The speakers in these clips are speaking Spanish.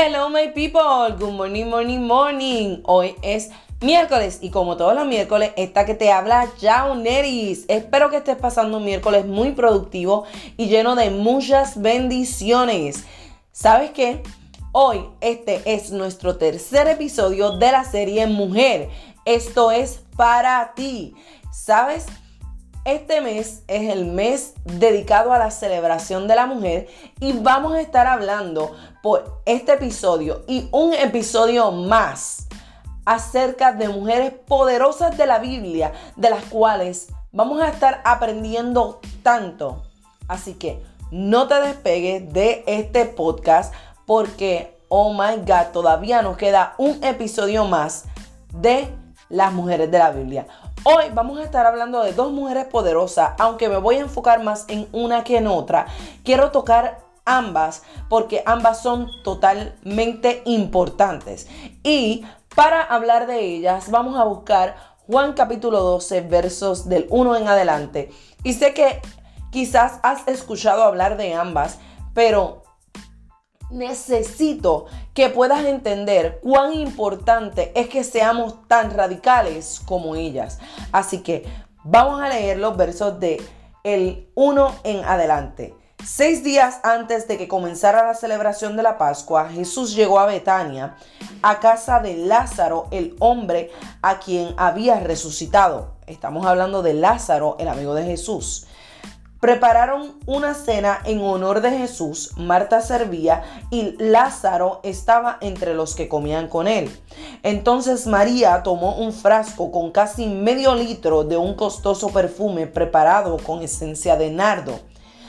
Hello my people, good morning, morning, morning. Hoy es miércoles y como todos los miércoles, esta que te habla Neris. Espero que estés pasando un miércoles muy productivo y lleno de muchas bendiciones. ¿Sabes qué? Hoy este es nuestro tercer episodio de la serie Mujer. Esto es para ti. ¿Sabes? Este mes es el mes dedicado a la celebración de la mujer y vamos a estar hablando por este episodio y un episodio más acerca de mujeres poderosas de la Biblia, de las cuales vamos a estar aprendiendo tanto. Así que no te despegues de este podcast porque, oh my God, todavía nos queda un episodio más de las mujeres de la Biblia. Hoy vamos a estar hablando de dos mujeres poderosas, aunque me voy a enfocar más en una que en otra. Quiero tocar ambas porque ambas son totalmente importantes. Y para hablar de ellas vamos a buscar Juan capítulo 12 versos del 1 en adelante. Y sé que quizás has escuchado hablar de ambas, pero necesito que puedas entender cuán importante es que seamos tan radicales como ellas. Así que vamos a leer los versos de el 1 en adelante. Seis días antes de que comenzara la celebración de la Pascua, Jesús llegó a Betania, a casa de Lázaro, el hombre a quien había resucitado. Estamos hablando de Lázaro, el amigo de Jesús. Prepararon una cena en honor de Jesús, Marta servía y Lázaro estaba entre los que comían con él. Entonces María tomó un frasco con casi medio litro de un costoso perfume preparado con esencia de nardo.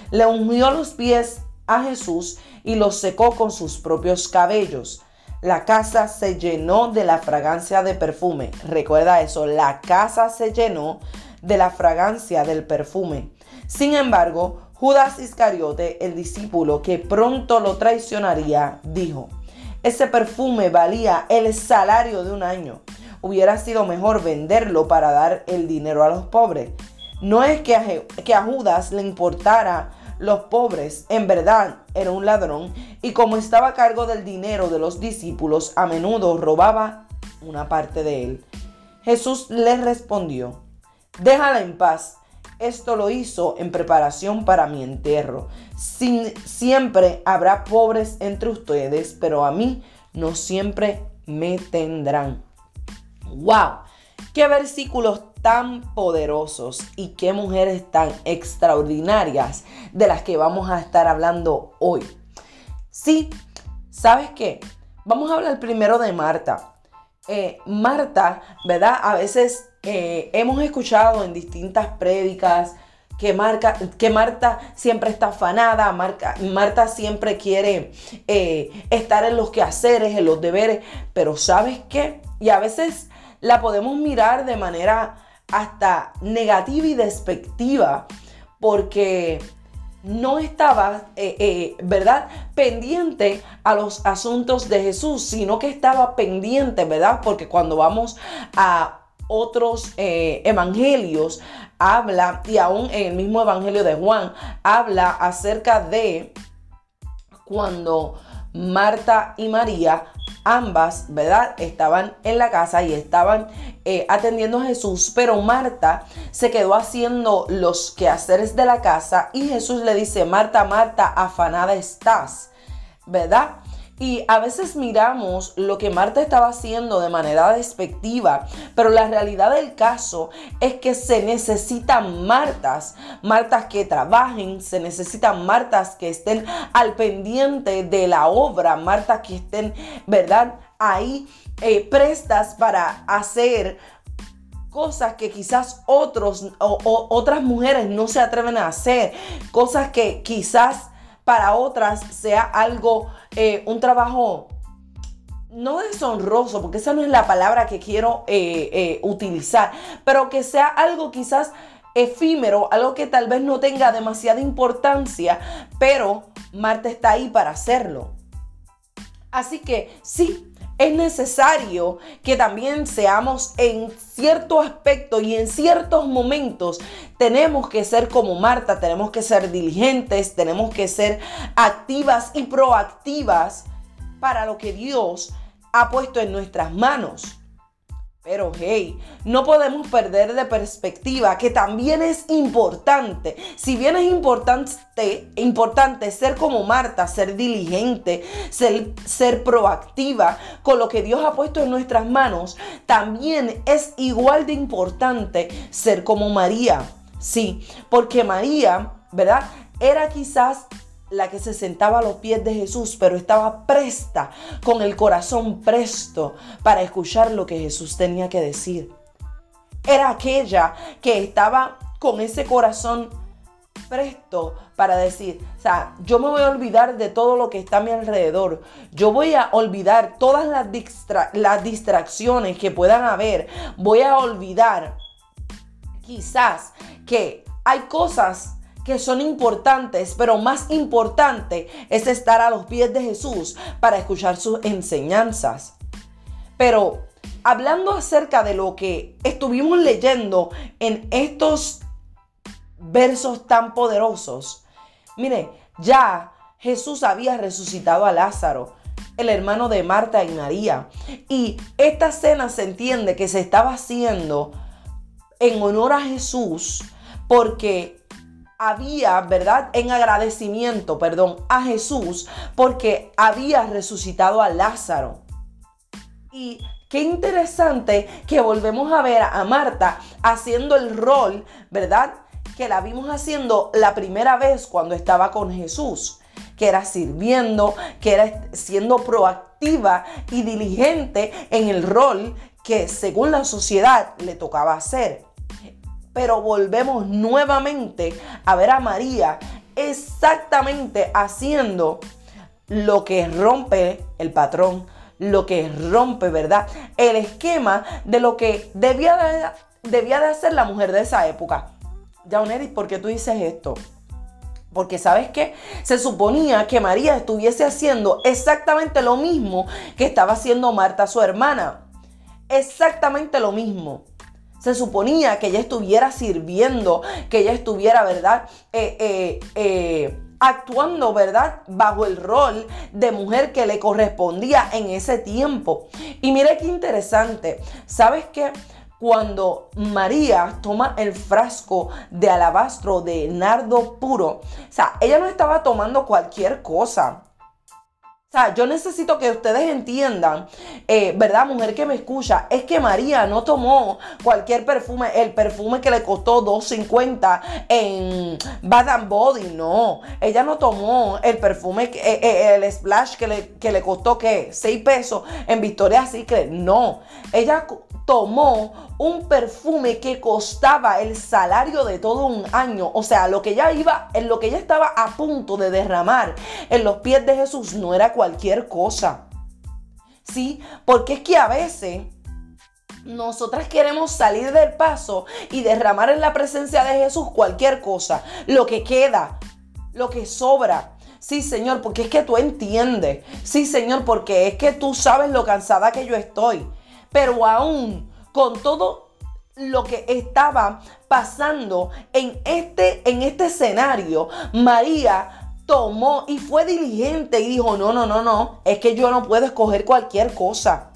Le ungió los pies a Jesús y los secó con sus propios cabellos. La casa se llenó de la fragancia de perfume. Recuerda eso, la casa se llenó de la fragancia del perfume. Sin embargo, Judas Iscariote, el discípulo que pronto lo traicionaría, dijo, ese perfume valía el salario de un año. Hubiera sido mejor venderlo para dar el dinero a los pobres. No es que a, Judas le importara los pobres, en verdad era un ladrón y como estaba a cargo del dinero de los discípulos, a menudo robaba una parte de él. Jesús le respondió, déjala en paz esto lo hizo en preparación para mi entierro. Sin, siempre habrá pobres entre ustedes, pero a mí no siempre me tendrán. ¡Wow! ¡Qué versículos tan poderosos y qué mujeres tan extraordinarias de las que vamos a estar hablando hoy! Sí, ¿sabes qué? Vamos a hablar primero de Marta. Eh, Marta, ¿verdad? A veces eh, hemos escuchado en distintas prédicas que, que Marta siempre está afanada, Marta siempre quiere eh, estar en los quehaceres, en los deberes, pero ¿sabes qué? Y a veces la podemos mirar de manera hasta negativa y despectiva, porque no estaba, eh, ¿verdad? Pendiente a los asuntos de Jesús, sino que estaba pendiente, ¿verdad? Porque cuando vamos a otros eh, evangelios habla, y aún el mismo evangelio de Juan, habla acerca de cuando Marta y María, ambas, ¿verdad? Estaban en la casa y estaban eh, atendiendo a Jesús, pero Marta se quedó haciendo los quehaceres de la casa y Jesús le dice, Marta, Marta, afanada estás, ¿verdad? Y a veces miramos lo que Marta estaba haciendo de manera despectiva, pero la realidad del caso es que se necesitan Martas, Martas que trabajen, se necesitan Martas que estén al pendiente de la obra, Martas que estén, ¿verdad? Ahí eh, prestas para hacer cosas que quizás otros o otras mujeres no se atreven a hacer, cosas que quizás para otras sea algo, eh, un trabajo no deshonroso, porque esa no es la palabra que quiero eh, eh, utilizar, pero que sea algo quizás efímero, algo que tal vez no tenga demasiada importancia, pero Marta está ahí para hacerlo. Así que sí, es necesario que también seamos en cierto aspecto y en ciertos momentos tenemos que ser como Marta, tenemos que ser diligentes, tenemos que ser activas y proactivas para lo que Dios ha puesto en nuestras manos. Pero hey, no podemos perder de perspectiva que también es importante, si bien es importante, importante ser como Marta, ser diligente, ser, ser proactiva con lo que Dios ha puesto en nuestras manos, también es igual de importante ser como María. Sí, porque María, ¿verdad? Era quizás la que se sentaba a los pies de Jesús, pero estaba presta, con el corazón presto para escuchar lo que Jesús tenía que decir. Era aquella que estaba con ese corazón presto para decir, o sea, yo me voy a olvidar de todo lo que está a mi alrededor. Yo voy a olvidar todas las, las distracciones que puedan haber. Voy a olvidar quizás que hay cosas que son importantes, pero más importante es estar a los pies de Jesús para escuchar sus enseñanzas. Pero hablando acerca de lo que estuvimos leyendo en estos versos tan poderosos, mire, ya Jesús había resucitado a Lázaro el hermano de Marta y María. Y esta cena se entiende que se estaba haciendo en honor a Jesús porque había, ¿verdad? En agradecimiento, perdón, a Jesús porque había resucitado a Lázaro. Y qué interesante que volvemos a ver a Marta haciendo el rol, ¿verdad? Que la vimos haciendo la primera vez cuando estaba con Jesús, que era sirviendo, que era siendo proactiva y diligente en el rol que según la sociedad le tocaba hacer. Pero volvemos nuevamente a ver a María exactamente haciendo lo que rompe el patrón, lo que rompe, ¿verdad? El esquema de lo que debía de, debía de hacer la mujer de esa época. Jauneris, ¿por qué tú dices esto? Porque sabes qué? Se suponía que María estuviese haciendo exactamente lo mismo que estaba haciendo Marta, su hermana. Exactamente lo mismo. Se suponía que ella estuviera sirviendo, que ella estuviera, ¿verdad? Eh, eh, eh, actuando, ¿verdad? Bajo el rol de mujer que le correspondía en ese tiempo. Y mire qué interesante. ¿Sabes qué? Cuando María toma el frasco de alabastro de nardo puro, o sea, ella no estaba tomando cualquier cosa. O sea, yo necesito que ustedes entiendan, eh, ¿verdad, mujer que me escucha? Es que María no tomó cualquier perfume, el perfume que le costó 2.50 en Bath Body, no. Ella no tomó el perfume, eh, eh, el splash que le, que le costó, ¿qué? 6 pesos en Victoria Secret, no. Ella tomó un perfume que costaba el salario de todo un año. O sea, lo que ella iba, en lo que ella estaba a punto de derramar en los pies de Jesús no era cualquier cosa. ¿Sí? Porque es que a veces nosotras queremos salir del paso y derramar en la presencia de Jesús cualquier cosa, lo que queda, lo que sobra. Sí, Señor, porque es que tú entiendes. Sí, Señor, porque es que tú sabes lo cansada que yo estoy. Pero aún con todo lo que estaba pasando en este, en este escenario, María tomó y fue diligente y dijo, no, no, no, no, es que yo no puedo escoger cualquier cosa.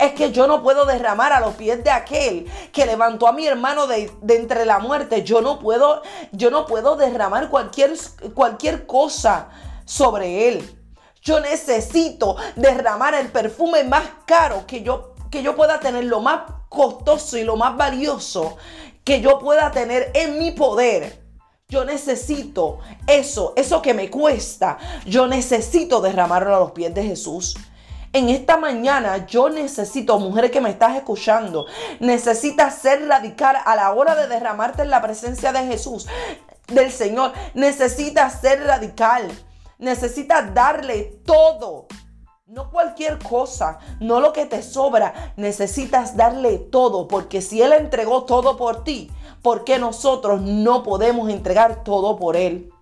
Es que yo no puedo derramar a los pies de aquel que levantó a mi hermano de, entre la muerte. Yo no puedo, yo no puedo derramar cualquier, cualquier cosa sobre él. Yo necesito derramar el perfume más caro que yo que yo pueda tener lo más costoso y lo más valioso que yo pueda tener en mi poder. Yo necesito eso, eso que me cuesta. Yo necesito derramarlo a los pies de Jesús. En esta mañana yo necesito, mujer que me estás escuchando, necesitas ser radical a la hora de derramarte en la presencia de Jesús, del Señor. Necesitas ser radical. Necesitas darle todo no cualquier cosa, no lo que te sobra, necesitas darle todo, porque si Él entregó todo por ti, ¿por qué nosotros no podemos entregar todo por Él?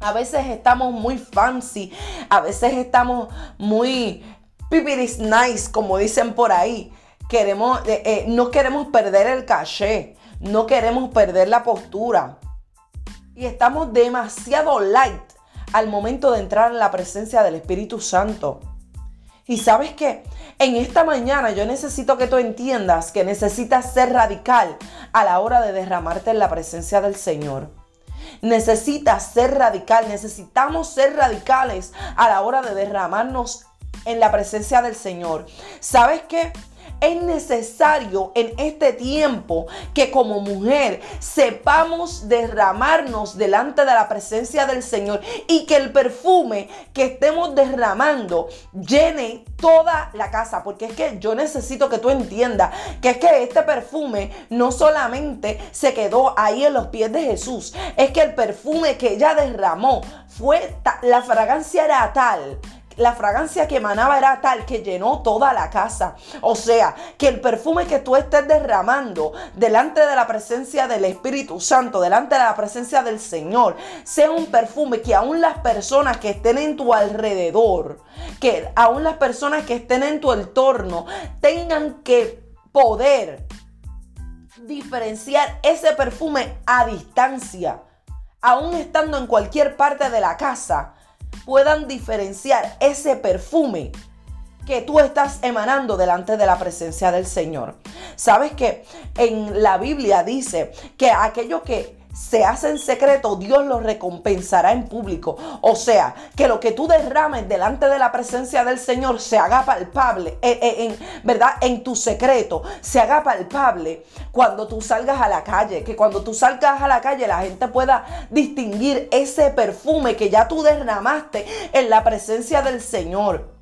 A veces estamos muy fancy, a veces estamos muy pipiris nice, como dicen por ahí. Queremos, eh, eh, no queremos perder el caché, no queremos perder la postura. Y estamos demasiado light al momento de entrar en la presencia del Espíritu Santo. Y sabes qué? En esta mañana yo necesito que tú entiendas que necesitas ser radical a la hora de derramarte en la presencia del Señor. Necesitas ser radical, necesitamos ser radicales a la hora de derramarnos en la presencia del Señor. ¿Sabes qué? Es necesario en este tiempo que como mujer sepamos derramarnos delante de la presencia del Señor y que el perfume que estemos derramando llene toda la casa. Porque es que yo necesito que tú entiendas que es que este perfume no solamente se quedó ahí en los pies de Jesús, es que el perfume que ella derramó fue, la fragancia era tal la fragancia que emanaba era tal que llenó toda la casa. O sea, que el perfume que tú estés derramando delante de la presencia del Espíritu Santo, delante de la presencia del Señor, sea un perfume que aún las personas que estén en tu alrededor, que aún las personas que estén en tu entorno, tengan que poder diferenciar ese perfume a distancia, aún estando en cualquier parte de la casa puedan diferenciar ese perfume que tú estás emanando delante de la presencia del Señor. Sabes que en la Biblia dice que aquello que se hace en secreto, Dios lo recompensará en público. O sea, que lo que tú derrames delante de la presencia del Señor se haga palpable, eh, eh, en, ¿verdad? En tu secreto, se haga palpable cuando tú salgas a la calle. Que cuando tú salgas a la calle la gente pueda distinguir ese perfume que ya tú derramaste en la presencia del Señor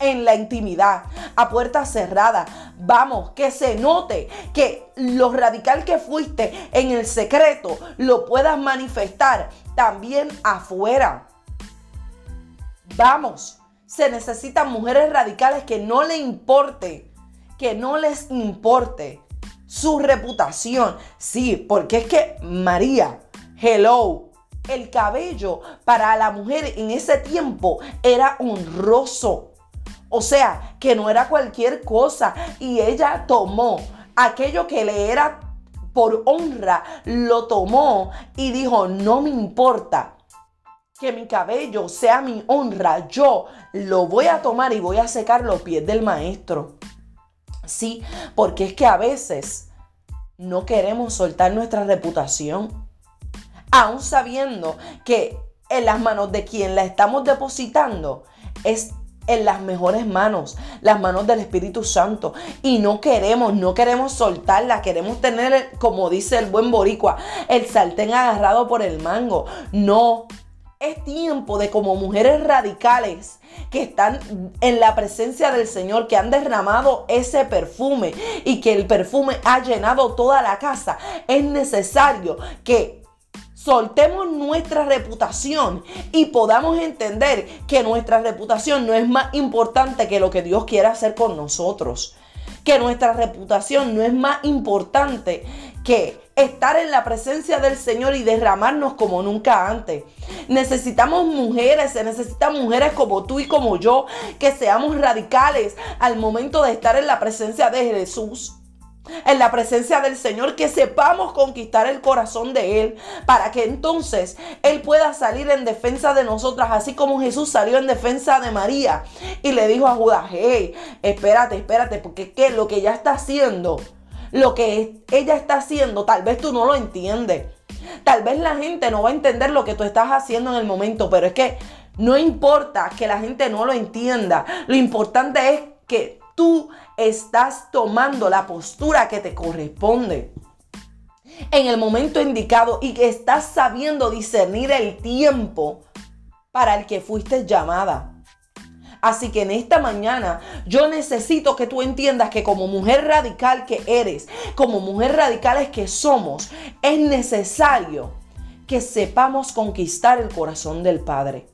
en la intimidad, a puerta cerrada. Vamos, que se note que lo radical que fuiste en el secreto lo puedas manifestar también afuera. Vamos, se necesitan mujeres radicales que no le importe, que no les importe su reputación. Sí, porque es que María, hello, el cabello para la mujer en ese tiempo era honroso. O sea, que no era cualquier cosa. Y ella tomó aquello que le era por honra, lo tomó y dijo, no me importa que mi cabello sea mi honra, yo lo voy a tomar y voy a secar los pies del maestro. Sí, porque es que a veces no queremos soltar nuestra reputación, aún sabiendo que en las manos de quien la estamos depositando es en las mejores manos, las manos del Espíritu Santo. Y no queremos, no queremos soltarla, queremos tener, como dice el buen boricua, el sartén agarrado por el mango. No, es tiempo de como mujeres radicales que están en la presencia del Señor, que han derramado ese perfume y que el perfume ha llenado toda la casa. Es necesario que soltemos nuestra reputación y podamos entender que nuestra reputación no es más importante que lo que Dios quiere hacer con nosotros. Que nuestra reputación no es más importante que estar en la presencia del Señor y derramarnos como nunca antes. Necesitamos mujeres, se necesitan mujeres como tú y como yo, que seamos radicales al momento de estar en la presencia de Jesús en la presencia del Señor, que sepamos conquistar el corazón de Él, para que entonces Él pueda salir en defensa de nosotras, así como Jesús salió en defensa de María y le dijo a Judas, hey, espérate, espérate, porque ¿qué? lo que ella está haciendo, lo que ella está haciendo, tal vez tú no lo entiendes. Tal vez la gente no va a entender lo que tú estás haciendo en el momento, pero es que no importa que la gente no lo entienda. Lo importante es que tú estás tomando la postura que te corresponde en el momento indicado y que estás sabiendo discernir el tiempo para el que fuiste llamada. Así que en esta mañana yo necesito que tú entiendas que como mujer radical que eres, como mujer radicales que somos, es necesario que sepamos conquistar el corazón del Padre.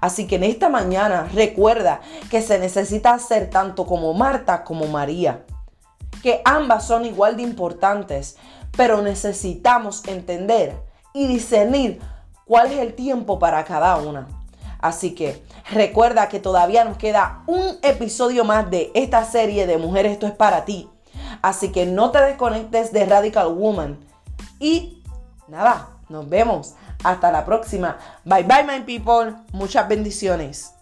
Así que en esta mañana recuerda que se necesita ser tanto como Marta como María. Que ambas son igual de importantes, pero necesitamos entender y discernir cuál es el tiempo para cada una. Así que recuerda que todavía nos queda un episodio más de esta serie de Mujeres, esto es para ti. Así que no te desconectes de Radical Woman. Y nada, nos vemos. Hasta la próxima. Bye bye, my people. Muchas bendiciones.